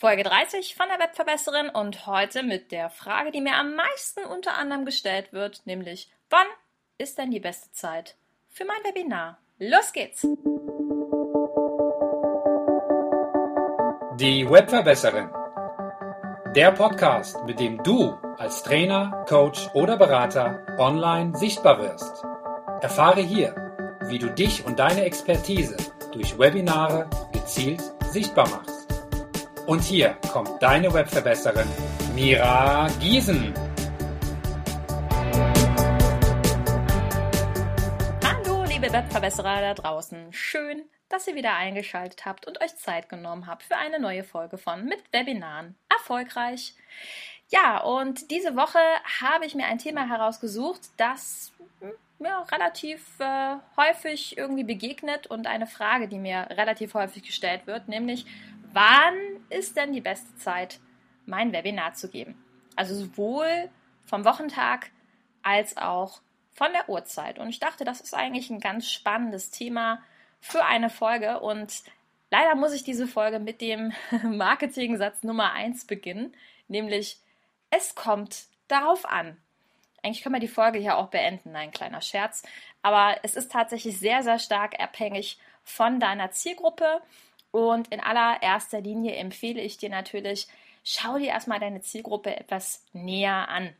Folge 30 von der Webverbesserin und heute mit der Frage, die mir am meisten unter anderem gestellt wird, nämlich wann ist denn die beste Zeit für mein Webinar? Los geht's! Die Webverbesserin. Der Podcast, mit dem du als Trainer, Coach oder Berater online sichtbar wirst. Erfahre hier, wie du dich und deine Expertise durch Webinare gezielt sichtbar machst. Und hier kommt deine Webverbesserin Mira Giesen. Hallo, liebe Webverbesserer da draußen. Schön, dass ihr wieder eingeschaltet habt und euch Zeit genommen habt für eine neue Folge von Mit Webinaren. Erfolgreich. Ja, und diese Woche habe ich mir ein Thema herausgesucht, das hm, ja, relativ äh, häufig irgendwie begegnet und eine Frage, die mir relativ häufig gestellt wird, nämlich wann ist denn die beste Zeit, mein Webinar zu geben? Also sowohl vom Wochentag als auch von der Uhrzeit. Und ich dachte, das ist eigentlich ein ganz spannendes Thema für eine Folge. Und leider muss ich diese Folge mit dem Marketing-Satz Nummer 1 beginnen, nämlich es kommt darauf an. Eigentlich können wir die Folge hier auch beenden, ein kleiner Scherz. Aber es ist tatsächlich sehr, sehr stark abhängig von deiner Zielgruppe und in allererster Linie empfehle ich dir natürlich, schau dir erstmal deine Zielgruppe etwas näher an.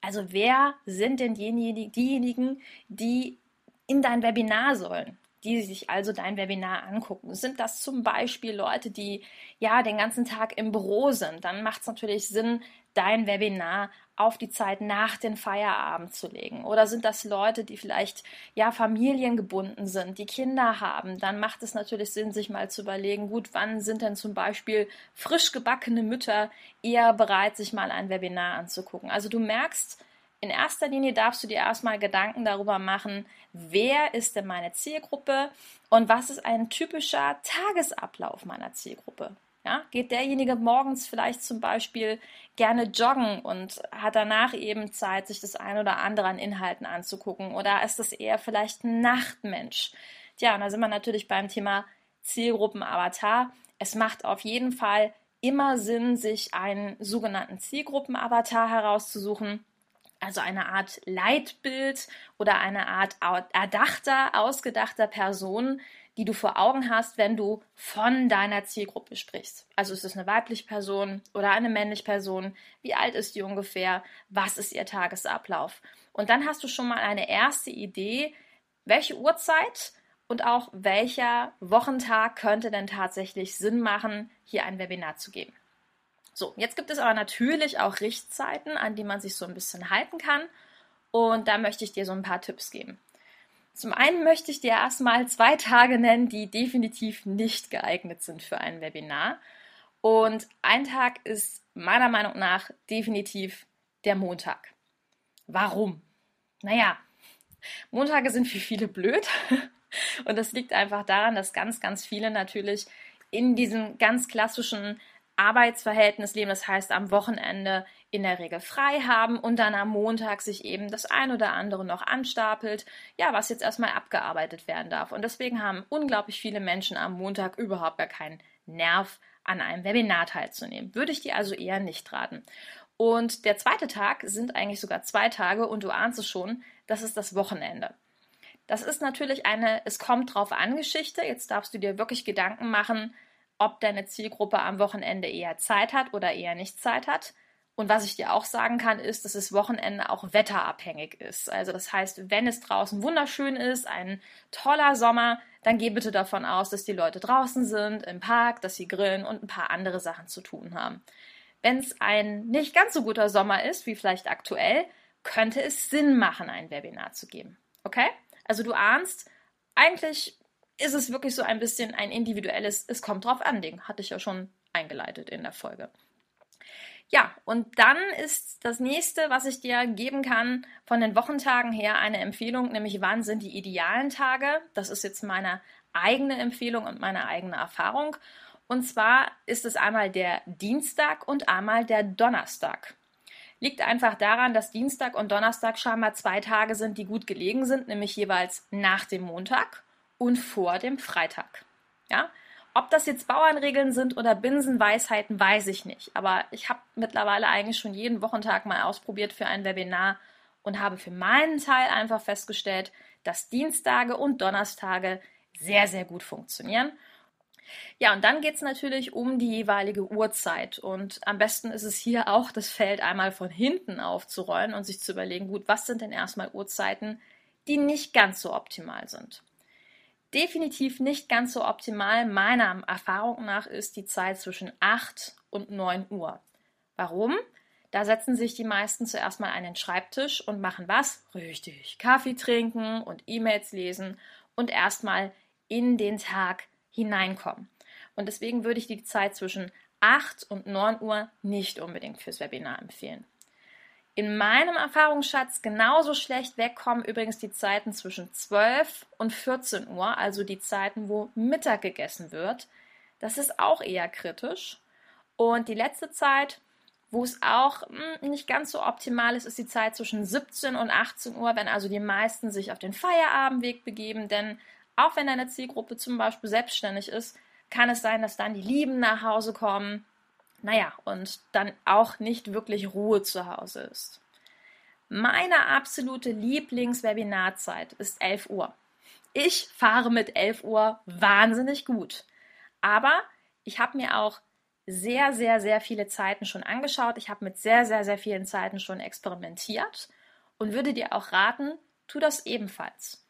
Also wer sind denn diejenigen, die in dein Webinar sollen? die sich also dein Webinar angucken. Sind das zum Beispiel Leute, die ja den ganzen Tag im Büro sind? Dann macht es natürlich Sinn, dein Webinar auf die Zeit nach dem Feierabend zu legen? Oder sind das Leute, die vielleicht ja familiengebunden sind, die Kinder haben? Dann macht es natürlich Sinn, sich mal zu überlegen, gut, wann sind denn zum Beispiel frisch gebackene Mütter eher bereit, sich mal ein Webinar anzugucken? Also du merkst, in erster Linie darfst du dir erstmal Gedanken darüber machen, wer ist denn meine Zielgruppe und was ist ein typischer Tagesablauf meiner Zielgruppe. Ja, geht derjenige morgens vielleicht zum Beispiel gerne joggen und hat danach eben Zeit, sich das ein oder andere an Inhalten anzugucken? Oder ist das eher vielleicht ein Nachtmensch? Tja, und da sind wir natürlich beim Thema Zielgruppenavatar. Es macht auf jeden Fall immer Sinn, sich einen sogenannten Zielgruppenavatar herauszusuchen. Also eine Art Leitbild oder eine Art erdachter, ausgedachter Person, die du vor Augen hast, wenn du von deiner Zielgruppe sprichst. Also ist es eine weibliche Person oder eine männliche Person? Wie alt ist die ungefähr? Was ist ihr Tagesablauf? Und dann hast du schon mal eine erste Idee, welche Uhrzeit und auch welcher Wochentag könnte denn tatsächlich Sinn machen, hier ein Webinar zu geben. So, jetzt gibt es aber natürlich auch Richtzeiten, an die man sich so ein bisschen halten kann. Und da möchte ich dir so ein paar Tipps geben. Zum einen möchte ich dir erstmal zwei Tage nennen, die definitiv nicht geeignet sind für ein Webinar. Und ein Tag ist meiner Meinung nach definitiv der Montag. Warum? Naja, Montage sind für viele blöd. Und das liegt einfach daran, dass ganz, ganz viele natürlich in diesem ganz klassischen Arbeitsverhältnis leben, das heißt am Wochenende in der Regel frei haben und dann am Montag sich eben das ein oder andere noch anstapelt, ja, was jetzt erstmal abgearbeitet werden darf. Und deswegen haben unglaublich viele Menschen am Montag überhaupt gar keinen Nerv, an einem Webinar teilzunehmen. Würde ich dir also eher nicht raten. Und der zweite Tag sind eigentlich sogar zwei Tage und du ahnst es schon, das ist das Wochenende. Das ist natürlich eine Es kommt drauf an Geschichte. Jetzt darfst du dir wirklich Gedanken machen, ob deine Zielgruppe am Wochenende eher Zeit hat oder eher nicht Zeit hat. Und was ich dir auch sagen kann, ist, dass das Wochenende auch wetterabhängig ist. Also das heißt, wenn es draußen wunderschön ist, ein toller Sommer, dann geh bitte davon aus, dass die Leute draußen sind, im Park, dass sie grillen und ein paar andere Sachen zu tun haben. Wenn es ein nicht ganz so guter Sommer ist, wie vielleicht aktuell, könnte es Sinn machen, ein Webinar zu geben. Okay? Also du ahnst, eigentlich ist es wirklich so ein bisschen ein individuelles, es kommt drauf an, Ding. Hatte ich ja schon eingeleitet in der Folge. Ja, und dann ist das nächste, was ich dir geben kann, von den Wochentagen her eine Empfehlung, nämlich wann sind die idealen Tage. Das ist jetzt meine eigene Empfehlung und meine eigene Erfahrung. Und zwar ist es einmal der Dienstag und einmal der Donnerstag. Liegt einfach daran, dass Dienstag und Donnerstag scheinbar zwei Tage sind, die gut gelegen sind, nämlich jeweils nach dem Montag und vor dem Freitag. Ja? Ob das jetzt Bauernregeln sind oder Binsenweisheiten, weiß ich nicht. Aber ich habe mittlerweile eigentlich schon jeden Wochentag mal ausprobiert für ein Webinar und habe für meinen Teil einfach festgestellt, dass Dienstage und Donnerstage sehr, sehr gut funktionieren. Ja, und dann geht es natürlich um die jeweilige Uhrzeit. Und am besten ist es hier auch, das Feld einmal von hinten aufzurollen und sich zu überlegen, gut, was sind denn erstmal Uhrzeiten, die nicht ganz so optimal sind. Definitiv nicht ganz so optimal, meiner Erfahrung nach, ist die Zeit zwischen 8 und 9 Uhr. Warum? Da setzen sich die meisten zuerst mal an den Schreibtisch und machen was? Richtig. Kaffee trinken und E-Mails lesen und erstmal in den Tag hineinkommen. Und deswegen würde ich die Zeit zwischen 8 und 9 Uhr nicht unbedingt fürs Webinar empfehlen. In meinem Erfahrungsschatz genauso schlecht wegkommen übrigens die Zeiten zwischen 12 und 14 Uhr, also die Zeiten, wo Mittag gegessen wird. Das ist auch eher kritisch. Und die letzte Zeit, wo es auch hm, nicht ganz so optimal ist, ist die Zeit zwischen 17 und 18 Uhr, wenn also die meisten sich auf den Feierabendweg begeben. Denn auch wenn deine Zielgruppe zum Beispiel selbstständig ist, kann es sein, dass dann die Lieben nach Hause kommen. Naja, und dann auch nicht wirklich Ruhe zu Hause ist. Meine absolute Lieblingswebinarzeit ist 11 Uhr. Ich fahre mit 11 Uhr wahnsinnig gut. Aber ich habe mir auch sehr, sehr, sehr viele Zeiten schon angeschaut. Ich habe mit sehr, sehr, sehr vielen Zeiten schon experimentiert und würde dir auch raten, tu das ebenfalls.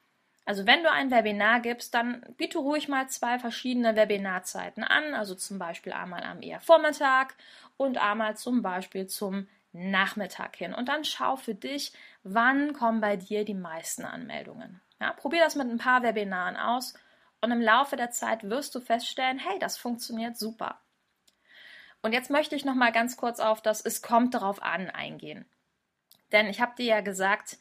Also wenn du ein Webinar gibst, dann biete ruhig mal zwei verschiedene Webinarzeiten an, also zum Beispiel einmal am eher Vormittag und einmal zum Beispiel zum Nachmittag hin. Und dann schau für dich, wann kommen bei dir die meisten Anmeldungen. Ja, probier das mit ein paar Webinaren aus und im Laufe der Zeit wirst du feststellen, hey, das funktioniert super. Und jetzt möchte ich noch mal ganz kurz auf das Es kommt darauf an eingehen. Denn ich habe dir ja gesagt,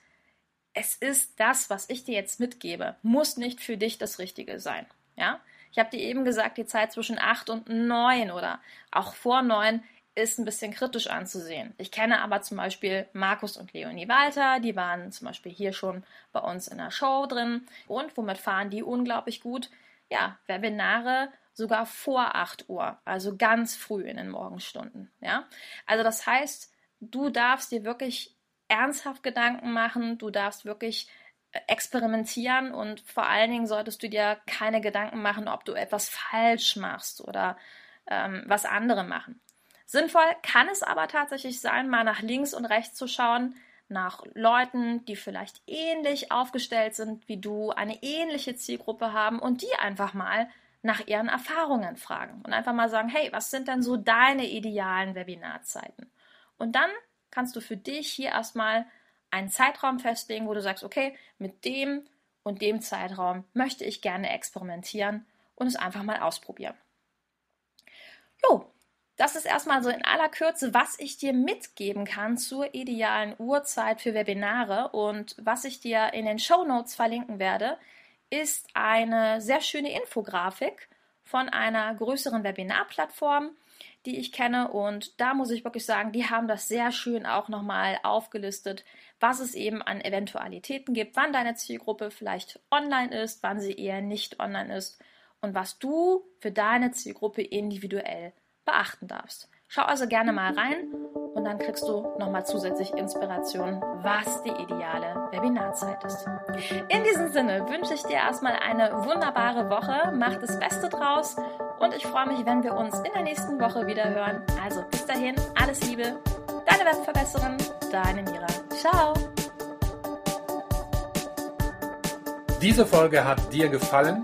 es ist das, was ich dir jetzt mitgebe, muss nicht für dich das Richtige sein. Ja? Ich habe dir eben gesagt, die Zeit zwischen 8 und 9 oder auch vor 9 ist ein bisschen kritisch anzusehen. Ich kenne aber zum Beispiel Markus und Leonie Walter, die waren zum Beispiel hier schon bei uns in der Show drin. Und womit fahren die unglaublich gut? Ja, Webinare sogar vor 8 Uhr, also ganz früh in den Morgenstunden. Ja? Also das heißt, du darfst dir wirklich ernsthaft Gedanken machen, du darfst wirklich äh, experimentieren und vor allen Dingen solltest du dir keine Gedanken machen, ob du etwas falsch machst oder ähm, was andere machen. Sinnvoll kann es aber tatsächlich sein, mal nach links und rechts zu schauen, nach Leuten, die vielleicht ähnlich aufgestellt sind wie du, eine ähnliche Zielgruppe haben und die einfach mal nach ihren Erfahrungen fragen und einfach mal sagen, hey, was sind denn so deine idealen Webinarzeiten? Und dann kannst du für dich hier erstmal einen Zeitraum festlegen, wo du sagst, okay, mit dem und dem Zeitraum möchte ich gerne experimentieren und es einfach mal ausprobieren. Jo, das ist erstmal so in aller Kürze, was ich dir mitgeben kann zur idealen Uhrzeit für Webinare und was ich dir in den Show Notes verlinken werde, ist eine sehr schöne Infografik von einer größeren Webinarplattform, die ich kenne. Und da muss ich wirklich sagen, die haben das sehr schön auch nochmal aufgelistet, was es eben an Eventualitäten gibt, wann deine Zielgruppe vielleicht online ist, wann sie eher nicht online ist und was du für deine Zielgruppe individuell beachten darfst. Schau also gerne mal rein und dann kriegst du nochmal zusätzlich Inspiration, was die ideale Webinarzeit ist. In diesem Sinne wünsche ich dir erstmal eine wunderbare Woche, mach das Beste draus und ich freue mich, wenn wir uns in der nächsten Woche wieder hören. Also bis dahin, alles Liebe, deine Webverbesserin, deine Mira. Ciao! Diese Folge hat dir gefallen?